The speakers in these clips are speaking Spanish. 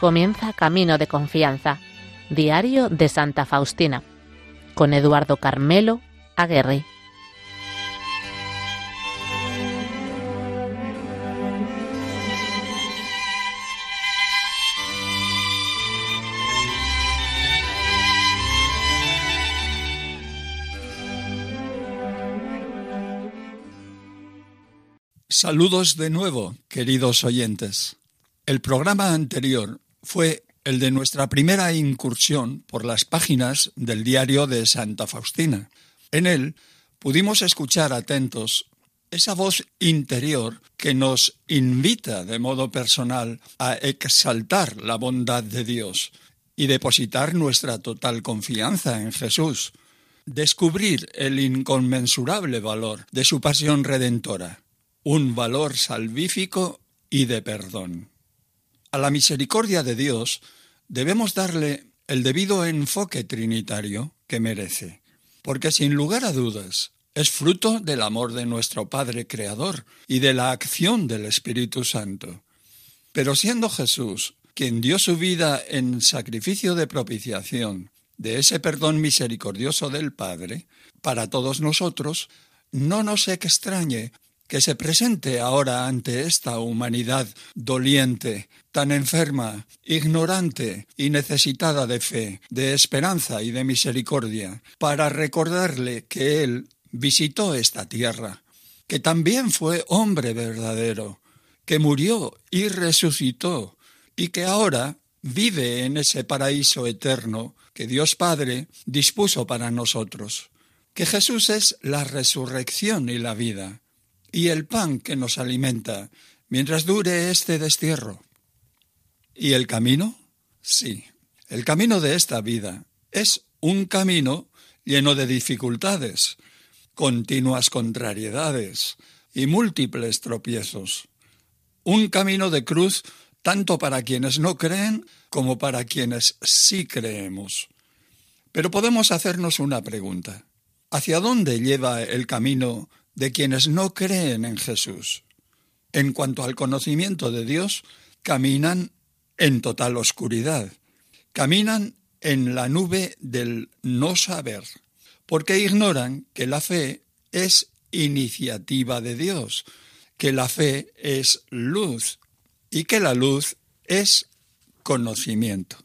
comienza Camino de Confianza, Diario de Santa Faustina, con Eduardo Carmelo Aguerri. Saludos de nuevo, queridos oyentes. El programa anterior fue el de nuestra primera incursión por las páginas del diario de Santa Faustina. En él pudimos escuchar atentos esa voz interior que nos invita de modo personal a exaltar la bondad de Dios y depositar nuestra total confianza en Jesús, descubrir el inconmensurable valor de su pasión redentora un valor salvífico y de perdón. A la misericordia de Dios debemos darle el debido enfoque trinitario que merece, porque sin lugar a dudas es fruto del amor de nuestro Padre Creador y de la acción del Espíritu Santo. Pero siendo Jesús quien dio su vida en sacrificio de propiciación de ese perdón misericordioso del Padre, para todos nosotros, no nos extrañe que se presente ahora ante esta humanidad doliente, tan enferma, ignorante y necesitada de fe, de esperanza y de misericordia, para recordarle que Él visitó esta tierra, que también fue hombre verdadero, que murió y resucitó, y que ahora vive en ese paraíso eterno que Dios Padre dispuso para nosotros, que Jesús es la resurrección y la vida, y el pan que nos alimenta mientras dure este destierro. ¿Y el camino? Sí, el camino de esta vida es un camino lleno de dificultades, continuas contrariedades y múltiples tropiezos. Un camino de cruz tanto para quienes no creen como para quienes sí creemos. Pero podemos hacernos una pregunta. ¿Hacia dónde lleva el camino de quienes no creen en Jesús. En cuanto al conocimiento de Dios, caminan en total oscuridad, caminan en la nube del no saber, porque ignoran que la fe es iniciativa de Dios, que la fe es luz y que la luz es conocimiento.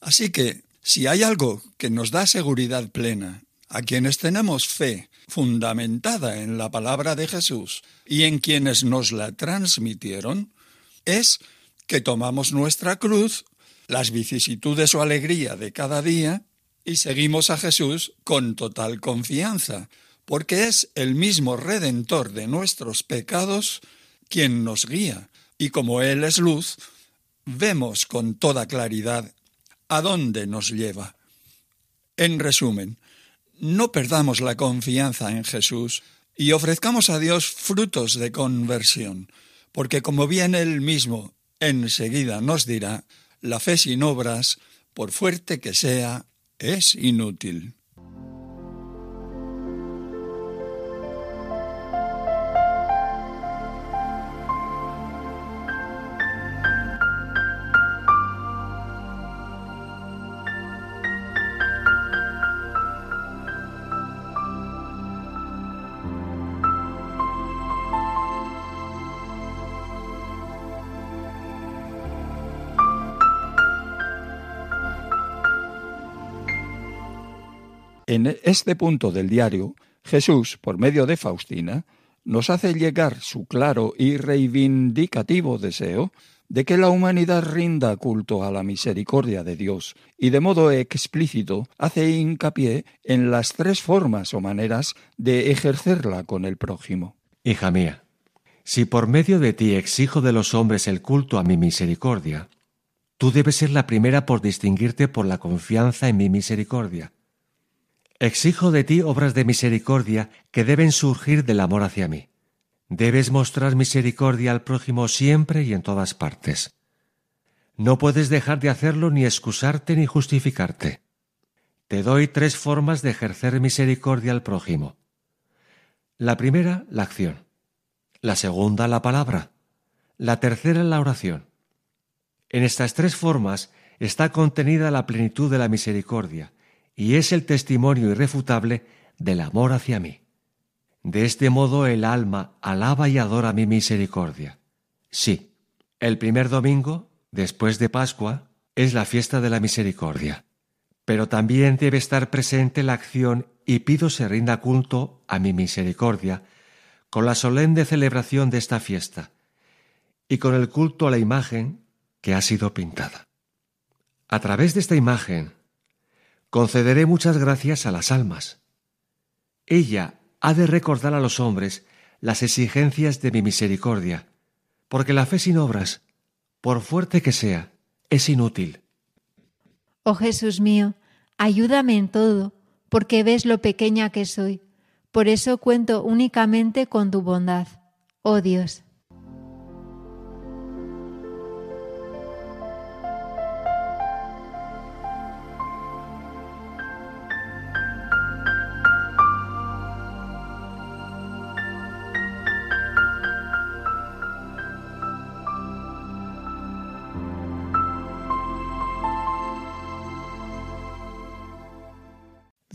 Así que, si hay algo que nos da seguridad plena a quienes tenemos fe fundamentada en la palabra de Jesús y en quienes nos la transmitieron, es que tomamos nuestra cruz, las vicisitudes o alegría de cada día, y seguimos a Jesús con total confianza, porque es el mismo Redentor de nuestros pecados quien nos guía, y como Él es luz, vemos con toda claridad a dónde nos lleva. En resumen, no perdamos la confianza en Jesús y ofrezcamos a Dios frutos de conversión, porque como bien Él mismo enseguida nos dirá, la fe sin obras, por fuerte que sea, es inútil. En este punto del diario, Jesús, por medio de Faustina, nos hace llegar su claro y reivindicativo deseo de que la humanidad rinda culto a la misericordia de Dios y de modo explícito hace hincapié en las tres formas o maneras de ejercerla con el prójimo. Hija mía, si por medio de ti exijo de los hombres el culto a mi misericordia, tú debes ser la primera por distinguirte por la confianza en mi misericordia Exijo de ti obras de misericordia que deben surgir del amor hacia mí. Debes mostrar misericordia al prójimo siempre y en todas partes. No puedes dejar de hacerlo ni excusarte ni justificarte. Te doy tres formas de ejercer misericordia al prójimo. La primera, la acción. La segunda, la palabra. La tercera, la oración. En estas tres formas está contenida la plenitud de la misericordia y es el testimonio irrefutable del amor hacia mí. De este modo el alma alaba y adora mi misericordia. Sí, el primer domingo, después de Pascua, es la fiesta de la misericordia, pero también debe estar presente la acción y pido se rinda culto a mi misericordia con la solemne celebración de esta fiesta y con el culto a la imagen que ha sido pintada. A través de esta imagen concederé muchas gracias a las almas. Ella ha de recordar a los hombres las exigencias de mi misericordia, porque la fe sin obras, por fuerte que sea, es inútil. Oh Jesús mío, ayúdame en todo, porque ves lo pequeña que soy. Por eso cuento únicamente con tu bondad. Oh Dios.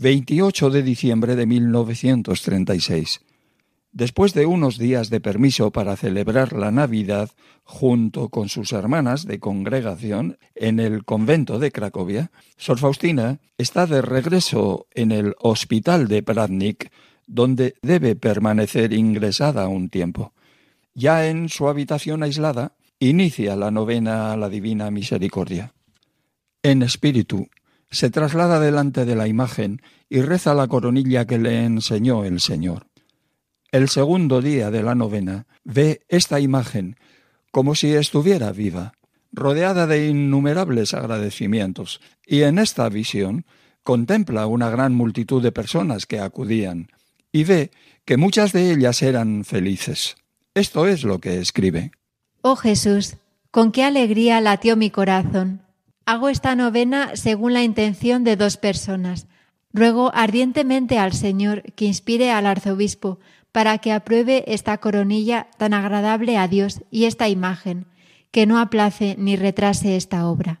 28 de diciembre de 1936. Después de unos días de permiso para celebrar la Navidad junto con sus hermanas de congregación en el convento de Cracovia, Sor Faustina está de regreso en el hospital de Pradnik, donde debe permanecer ingresada un tiempo. Ya en su habitación aislada, inicia la novena a la Divina Misericordia. En espíritu, se traslada delante de la imagen y reza la coronilla que le enseñó el Señor. El segundo día de la novena ve esta imagen como si estuviera viva, rodeada de innumerables agradecimientos, y en esta visión contempla una gran multitud de personas que acudían, y ve que muchas de ellas eran felices. Esto es lo que escribe. Oh Jesús, con qué alegría latió mi corazón Hago esta novena según la intención de dos personas. Ruego ardientemente al Señor que inspire al arzobispo para que apruebe esta coronilla tan agradable a Dios y esta imagen, que no aplace ni retrase esta obra.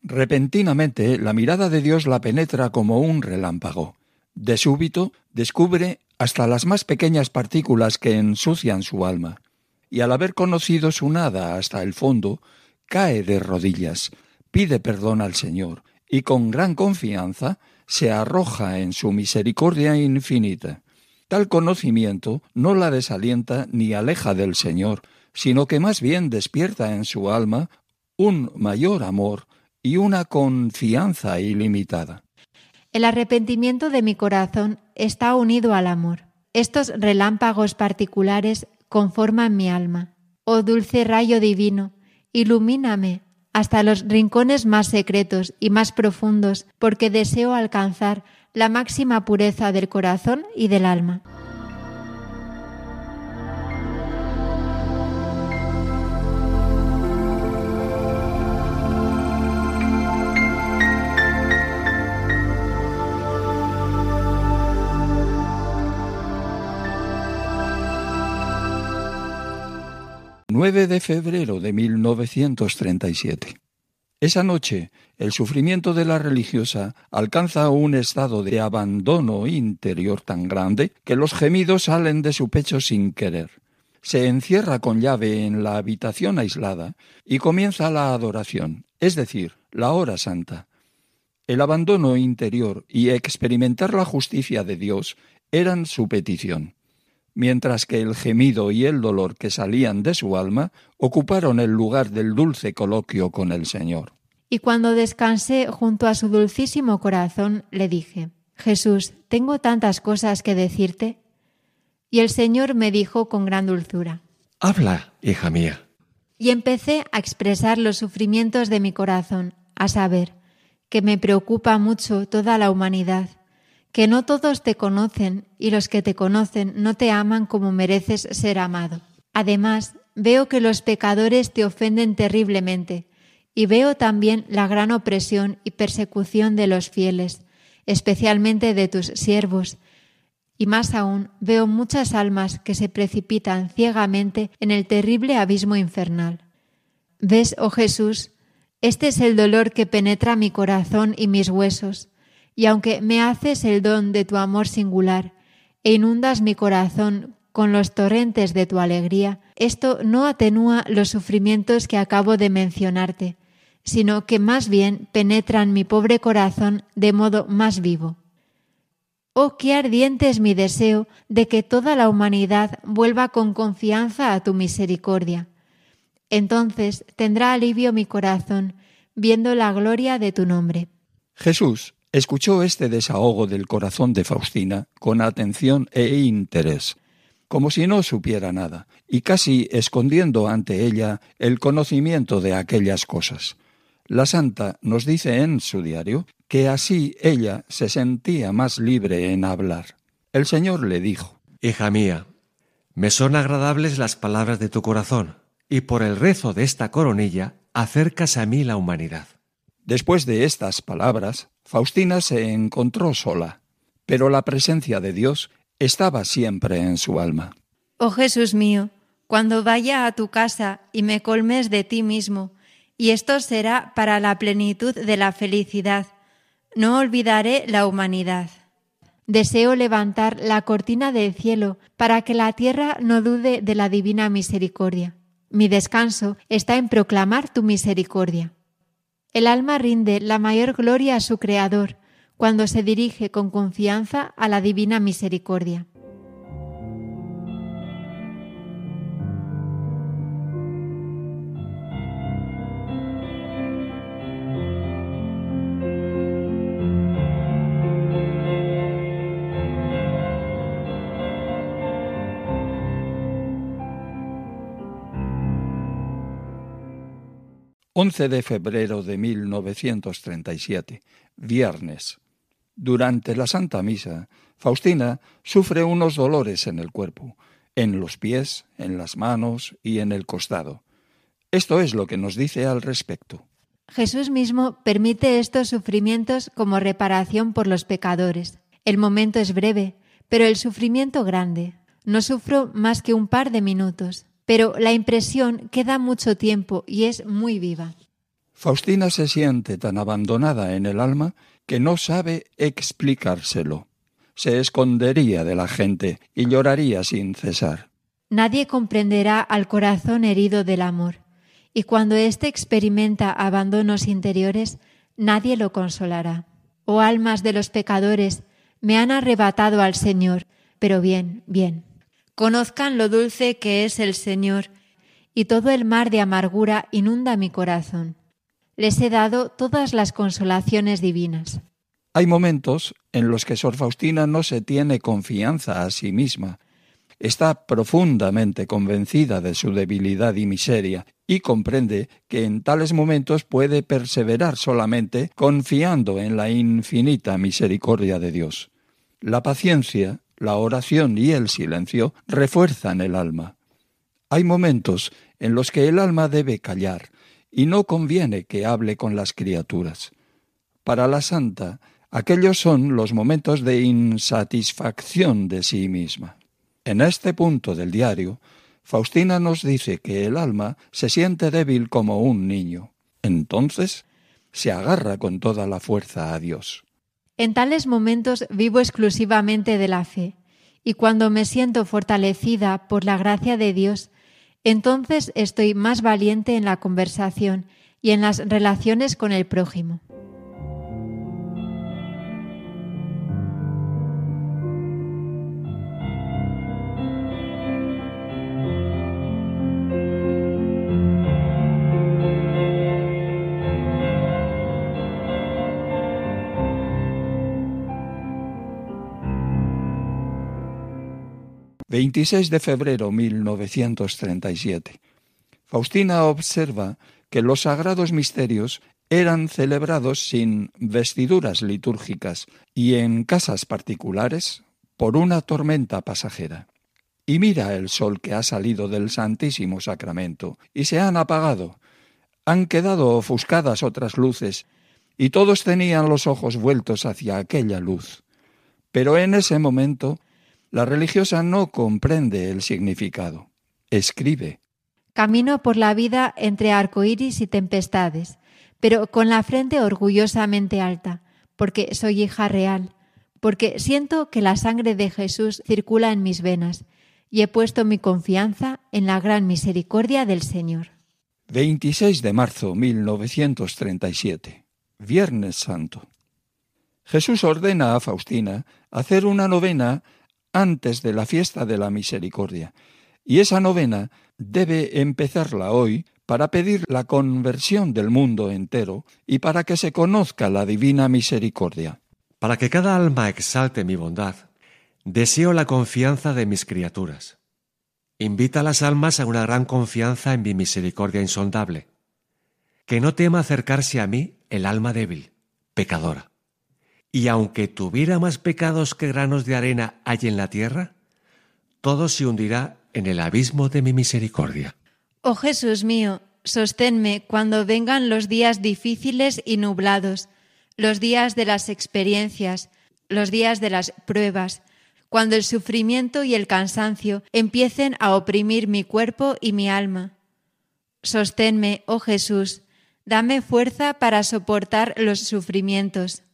Repentinamente la mirada de Dios la penetra como un relámpago. De súbito descubre hasta las más pequeñas partículas que ensucian su alma, y al haber conocido su nada hasta el fondo, cae de rodillas, pide perdón al Señor y con gran confianza se arroja en su misericordia infinita. Tal conocimiento no la desalienta ni aleja del Señor, sino que más bien despierta en su alma un mayor amor y una confianza ilimitada. El arrepentimiento de mi corazón está unido al amor. Estos relámpagos particulares conforman mi alma. Oh dulce rayo divino, ilumíname hasta los rincones más secretos y más profundos, porque deseo alcanzar la máxima pureza del corazón y del alma. 9 de febrero de 1937. Esa noche, el sufrimiento de la religiosa alcanza un estado de abandono interior tan grande que los gemidos salen de su pecho sin querer. Se encierra con llave en la habitación aislada y comienza la adoración, es decir, la hora santa. El abandono interior y experimentar la justicia de Dios eran su petición mientras que el gemido y el dolor que salían de su alma ocuparon el lugar del dulce coloquio con el Señor. Y cuando descansé junto a su dulcísimo corazón, le dije, Jesús, tengo tantas cosas que decirte. Y el Señor me dijo con gran dulzura, Habla, hija mía. Y empecé a expresar los sufrimientos de mi corazón, a saber, que me preocupa mucho toda la humanidad que no todos te conocen y los que te conocen no te aman como mereces ser amado. Además, veo que los pecadores te ofenden terriblemente y veo también la gran opresión y persecución de los fieles, especialmente de tus siervos, y más aún veo muchas almas que se precipitan ciegamente en el terrible abismo infernal. ¿Ves, oh Jesús, Este es el dolor que penetra mi corazón y mis huesos, y aunque me haces el don de tu amor singular e inundas mi corazón con los torrentes de tu alegría, esto no atenúa los sufrimientos que acabo de mencionarte, sino que más bien penetran mi pobre corazón de modo más vivo. Oh, qué ardiente es mi deseo de que toda la humanidad vuelva con confianza a tu misericordia. Entonces tendrá alivio mi corazón, viendo la gloria de tu nombre. Jesús escuchó este desahogo del corazón de Faustina con atención e interés, como si no supiera nada, y casi escondiendo ante ella el conocimiento de aquellas cosas. La santa nos dice en su diario que así ella se sentía más libre en hablar. El Señor le dijo, Hija mía, me son agradables las palabras de tu corazón, y por el rezo de esta coronilla acercas a mí la humanidad. Después de estas palabras, Faustina se encontró sola, pero la presencia de Dios estaba siempre en su alma. Oh Jesús mío, cuando vaya a tu casa y me colmes de ti mismo, y esto será para la plenitud de la felicidad. No olvidaré la humanidad. Deseo levantar la cortina del cielo para que la tierra no dude de la divina misericordia. Mi descanso está en proclamar tu misericordia. El alma rinde la mayor gloria a su Creador cuando se dirige con confianza a la divina misericordia. 11 de febrero de 1937, viernes. Durante la Santa Misa, Faustina sufre unos dolores en el cuerpo, en los pies, en las manos y en el costado. Esto es lo que nos dice al respecto. Jesús mismo permite estos sufrimientos como reparación por los pecadores. El momento es breve, pero el sufrimiento grande. No sufro más que un par de minutos pero la impresión queda mucho tiempo y es muy viva. Faustina se siente tan abandonada en el alma que no sabe explicárselo. Se escondería de la gente y lloraría sin cesar. Nadie comprenderá al corazón herido del amor, y cuando éste experimenta abandonos interiores, nadie lo consolará. Oh almas de los pecadores, me han arrebatado al Señor, pero bien, bien conozcan lo dulce que es el Señor, y todo el mar de amargura inunda mi corazón. Les he dado todas las consolaciones divinas. Hay momentos en los que Sor Faustina no se tiene confianza a sí misma. Está profundamente convencida de su debilidad y miseria y comprende que en tales momentos puede perseverar solamente confiando en la infinita misericordia de Dios. La paciencia la oración y el silencio refuerzan el alma. Hay momentos en los que el alma debe callar y no conviene que hable con las criaturas. Para la santa, aquellos son los momentos de insatisfacción de sí misma. En este punto del diario, Faustina nos dice que el alma se siente débil como un niño. Entonces se agarra con toda la fuerza a Dios. En tales momentos vivo exclusivamente de la fe, y cuando me siento fortalecida por la gracia de Dios, entonces estoy más valiente en la conversación y en las relaciones con el prójimo. 26 de febrero 1937. Faustina observa que los sagrados misterios eran celebrados sin vestiduras litúrgicas y en casas particulares por una tormenta pasajera. Y mira el sol que ha salido del Santísimo Sacramento y se han apagado. Han quedado ofuscadas otras luces y todos tenían los ojos vueltos hacia aquella luz. Pero en ese momento la religiosa no comprende el significado. Escribe. Camino por la vida entre arcoíris y tempestades, pero con la frente orgullosamente alta, porque soy hija real, porque siento que la sangre de Jesús circula en mis venas y he puesto mi confianza en la gran misericordia del Señor. 26 de marzo 1937, Viernes Santo. Jesús ordena a Faustina hacer una novena antes de la fiesta de la misericordia, y esa novena debe empezarla hoy para pedir la conversión del mundo entero y para que se conozca la divina misericordia. Para que cada alma exalte mi bondad, deseo la confianza de mis criaturas. Invita a las almas a una gran confianza en mi misericordia insondable. Que no tema acercarse a mí el alma débil, pecadora. Y aunque tuviera más pecados que granos de arena hay en la tierra, todo se hundirá en el abismo de mi misericordia. Oh Jesús mío, sosténme cuando vengan los días difíciles y nublados, los días de las experiencias, los días de las pruebas, cuando el sufrimiento y el cansancio empiecen a oprimir mi cuerpo y mi alma. Sosténme, oh Jesús, dame fuerza para soportar los sufrimientos.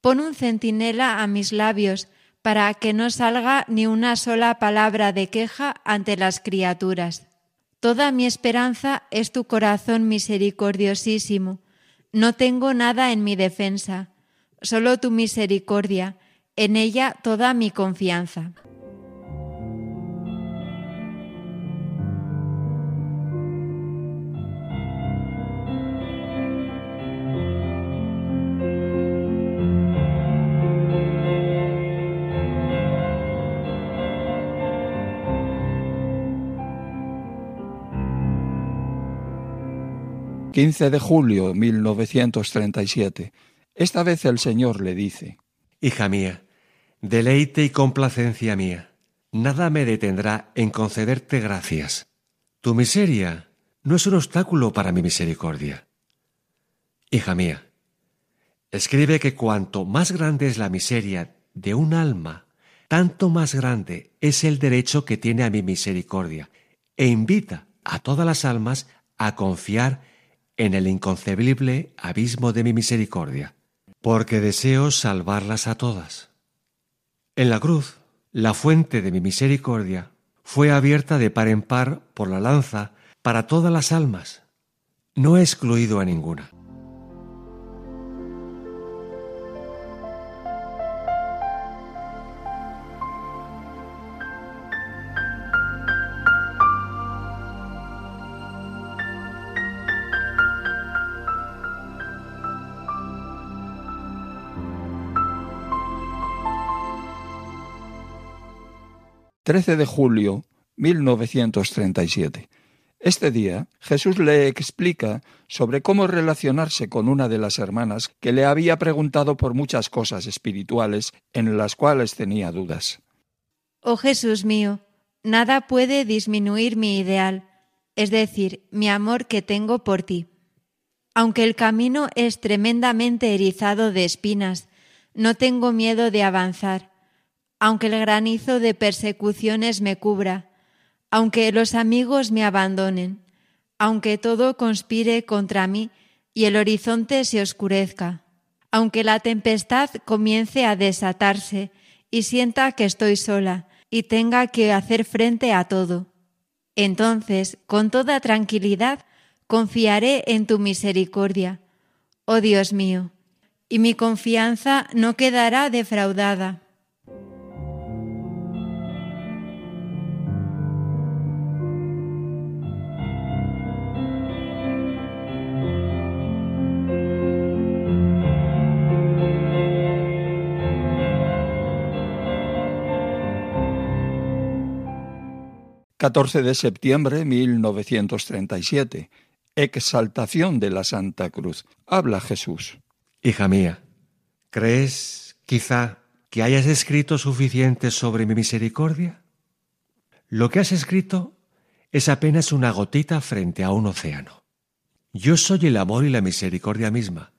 Pon un centinela a mis labios para que no salga ni una sola palabra de queja ante las criaturas. Toda mi esperanza es tu corazón misericordiosísimo. No tengo nada en mi defensa, solo tu misericordia, en ella toda mi confianza. 15 de julio de 1937. Esta vez el Señor le dice, Hija mía, deleite y complacencia mía, nada me detendrá en concederte gracias. Tu miseria no es un obstáculo para mi misericordia. Hija mía, escribe que cuanto más grande es la miseria de un alma, tanto más grande es el derecho que tiene a mi misericordia, e invita a todas las almas a confiar en el inconcebible abismo de mi misericordia, porque deseo salvarlas a todas. En la cruz, la fuente de mi misericordia fue abierta de par en par por la lanza para todas las almas. No he excluido a ninguna. 13 de julio 1937. Este día Jesús le explica sobre cómo relacionarse con una de las hermanas que le había preguntado por muchas cosas espirituales en las cuales tenía dudas. Oh Jesús mío, nada puede disminuir mi ideal, es decir, mi amor que tengo por ti. Aunque el camino es tremendamente erizado de espinas, no tengo miedo de avanzar aunque el granizo de persecuciones me cubra, aunque los amigos me abandonen, aunque todo conspire contra mí y el horizonte se oscurezca, aunque la tempestad comience a desatarse y sienta que estoy sola y tenga que hacer frente a todo. Entonces, con toda tranquilidad, confiaré en tu misericordia, oh Dios mío, y mi confianza no quedará defraudada. 14 de septiembre de 1937. Exaltación de la Santa Cruz. Habla Jesús. Hija mía, ¿crees quizá que hayas escrito suficiente sobre mi misericordia? Lo que has escrito es apenas una gotita frente a un océano. Yo soy el amor y la misericordia misma.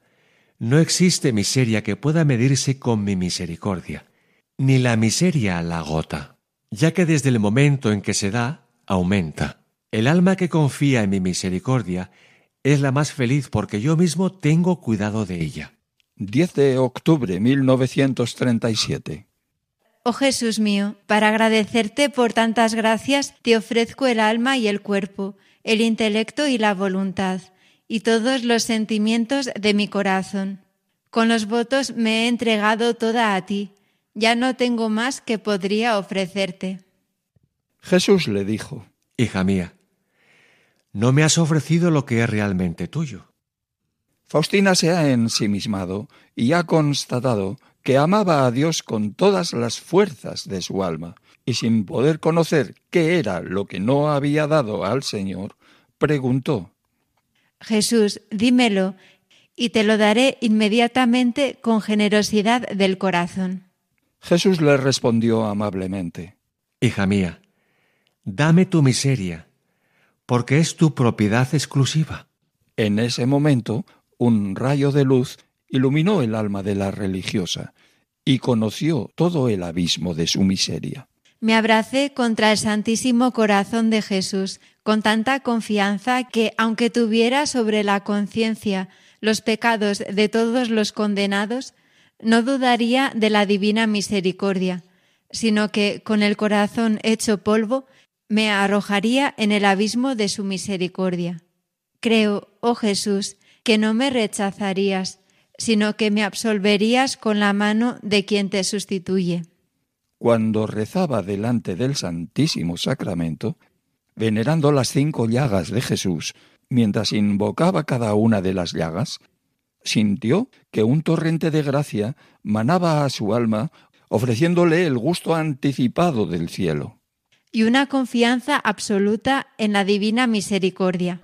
No existe miseria que pueda medirse con mi misericordia, ni la miseria la gota ya que desde el momento en que se da, aumenta. El alma que confía en mi misericordia es la más feliz porque yo mismo tengo cuidado de ella. 10 de octubre 1937. Oh Jesús mío, para agradecerte por tantas gracias, te ofrezco el alma y el cuerpo, el intelecto y la voluntad, y todos los sentimientos de mi corazón. Con los votos me he entregado toda a ti, ya no tengo más que podría ofrecerte. Jesús le dijo, Hija mía, no me has ofrecido lo que es realmente tuyo. Faustina se ha ensimismado y ha constatado que amaba a Dios con todas las fuerzas de su alma, y sin poder conocer qué era lo que no había dado al Señor, preguntó, Jesús, dímelo, y te lo daré inmediatamente con generosidad del corazón. Jesús le respondió amablemente, Hija mía, dame tu miseria, porque es tu propiedad exclusiva. En ese momento, un rayo de luz iluminó el alma de la religiosa y conoció todo el abismo de su miseria. Me abracé contra el Santísimo Corazón de Jesús con tanta confianza que, aunque tuviera sobre la conciencia los pecados de todos los condenados, no dudaría de la divina misericordia, sino que, con el corazón hecho polvo, me arrojaría en el abismo de su misericordia. Creo, oh Jesús, que no me rechazarías, sino que me absolverías con la mano de quien te sustituye. Cuando rezaba delante del Santísimo Sacramento, venerando las cinco llagas de Jesús, mientras invocaba cada una de las llagas, sintió que un torrente de gracia manaba a su alma, ofreciéndole el gusto anticipado del cielo. Y una confianza absoluta en la divina misericordia.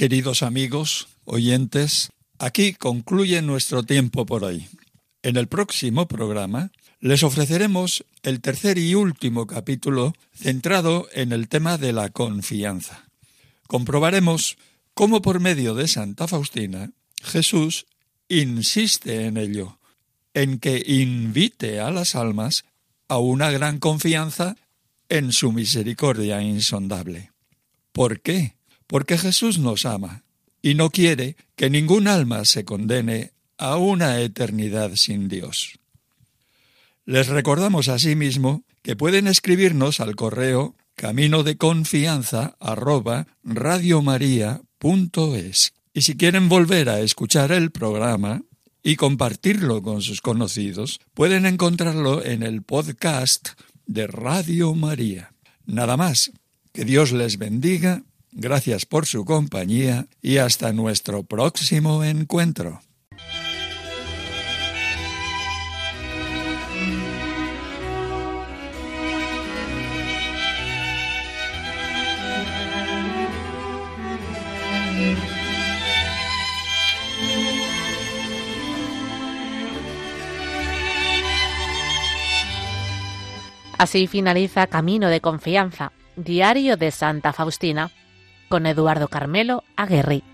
Queridos amigos, oyentes, aquí concluye nuestro tiempo por hoy. En el próximo programa les ofreceremos el tercer y último capítulo centrado en el tema de la confianza. Comprobaremos cómo por medio de Santa Faustina Jesús insiste en ello, en que invite a las almas a una gran confianza en su misericordia insondable. ¿Por qué? Porque Jesús nos ama y no quiere que ningún alma se condene a una eternidad sin Dios. Les recordamos asimismo que pueden escribirnos al correo camino de confianza y si quieren volver a escuchar el programa y compartirlo con sus conocidos, pueden encontrarlo en el podcast de Radio María. Nada más, que Dios les bendiga Gracias por su compañía y hasta nuestro próximo encuentro. Así finaliza Camino de Confianza, Diario de Santa Faustina con Eduardo Carmelo Aguerri.